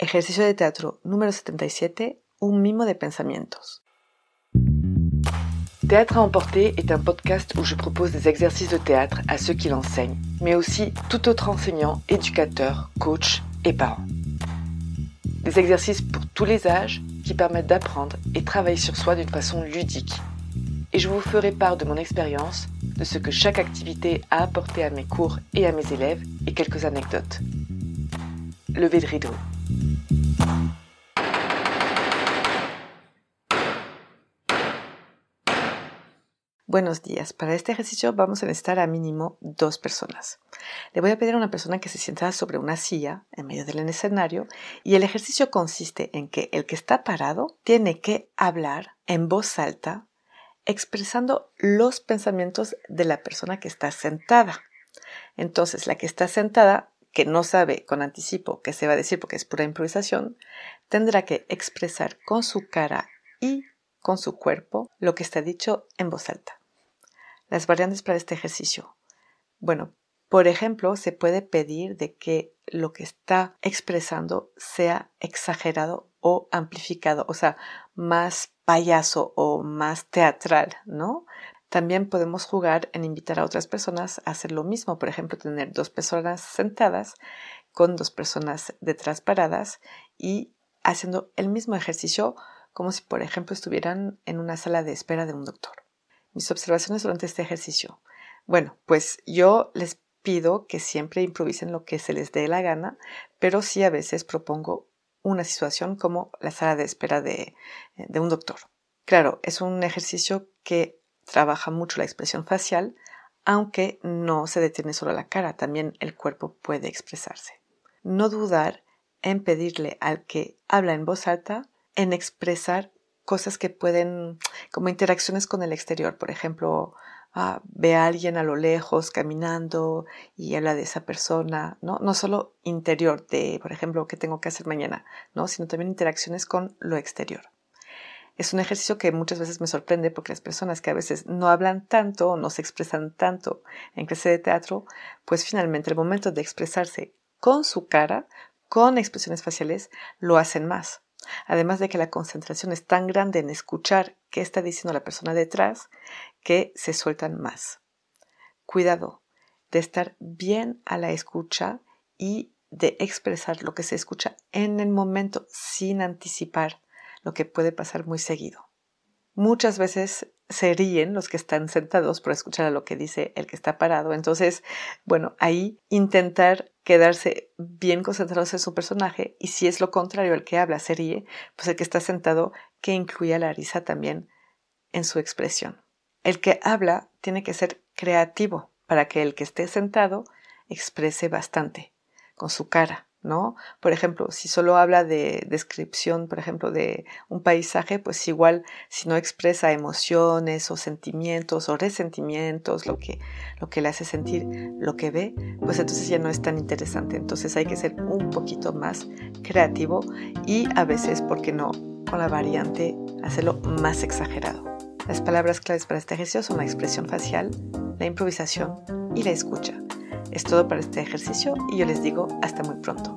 Ejercicio de teatro número 77, un mimo de pensamientos. Théâtre à emporter est un podcast où je propose des exercices de théâtre à ceux qui l'enseignent, mais aussi tout autre enseignant, éducateur, coach et parent. Des exercices pour tous les âges qui permettent d'apprendre et travailler sur soi d'une façon ludique. Et je vous ferai part de mon expérience, de ce que chaque activité a apporté à mes cours et à mes élèves et quelques anecdotes. Levez de rideau. Buenos días. Para este ejercicio vamos a necesitar a mínimo dos personas. Le voy a pedir a una persona que se sienta sobre una silla en medio del escenario y el ejercicio consiste en que el que está parado tiene que hablar en voz alta expresando los pensamientos de la persona que está sentada. Entonces, la que está sentada, que no sabe con anticipo qué se va a decir porque es pura improvisación, tendrá que expresar con su cara y con su cuerpo lo que está dicho en voz alta. Las variantes para este ejercicio. Bueno, por ejemplo, se puede pedir de que lo que está expresando sea exagerado o amplificado, o sea, más payaso o más teatral, ¿no? También podemos jugar en invitar a otras personas a hacer lo mismo, por ejemplo, tener dos personas sentadas con dos personas detrás paradas y haciendo el mismo ejercicio como si, por ejemplo, estuvieran en una sala de espera de un doctor. Mis observaciones durante este ejercicio. Bueno, pues yo les pido que siempre improvisen lo que se les dé la gana, pero sí a veces propongo una situación como la sala de espera de, de un doctor. Claro, es un ejercicio que trabaja mucho la expresión facial, aunque no se detiene solo la cara, también el cuerpo puede expresarse. No dudar en pedirle al que habla en voz alta en expresar cosas que pueden, como interacciones con el exterior, por ejemplo, ah, ve a alguien a lo lejos caminando y habla de esa persona, ¿no? No solo interior de, por ejemplo, qué tengo que hacer mañana, ¿no? Sino también interacciones con lo exterior. Es un ejercicio que muchas veces me sorprende porque las personas que a veces no hablan tanto o no se expresan tanto en clase de teatro, pues finalmente el momento de expresarse con su cara, con expresiones faciales, lo hacen más. Además de que la concentración es tan grande en escuchar qué está diciendo la persona detrás que se sueltan más. Cuidado de estar bien a la escucha y de expresar lo que se escucha en el momento sin anticipar lo que puede pasar muy seguido. Muchas veces se ríen los que están sentados por escuchar a lo que dice el que está parado. Entonces, bueno, ahí intentar quedarse bien concentrados en su personaje y si es lo contrario, el que habla se ríe, pues el que está sentado que incluya la risa también en su expresión. El que habla tiene que ser creativo para que el que esté sentado exprese bastante con su cara, ¿no? Por ejemplo, si solo habla de descripción, por ejemplo, de un paisaje, pues igual si no expresa emociones o sentimientos o resentimientos, lo que, lo que le hace sentir lo que ve, pues entonces ya no es tan interesante. Entonces hay que ser un poquito más creativo y a veces, ¿por qué no? Con la variante, hacerlo más exagerado. Las palabras claves para este ejercicio son la expresión facial, la improvisación y la escucha. Es todo para este ejercicio y yo les digo hasta muy pronto.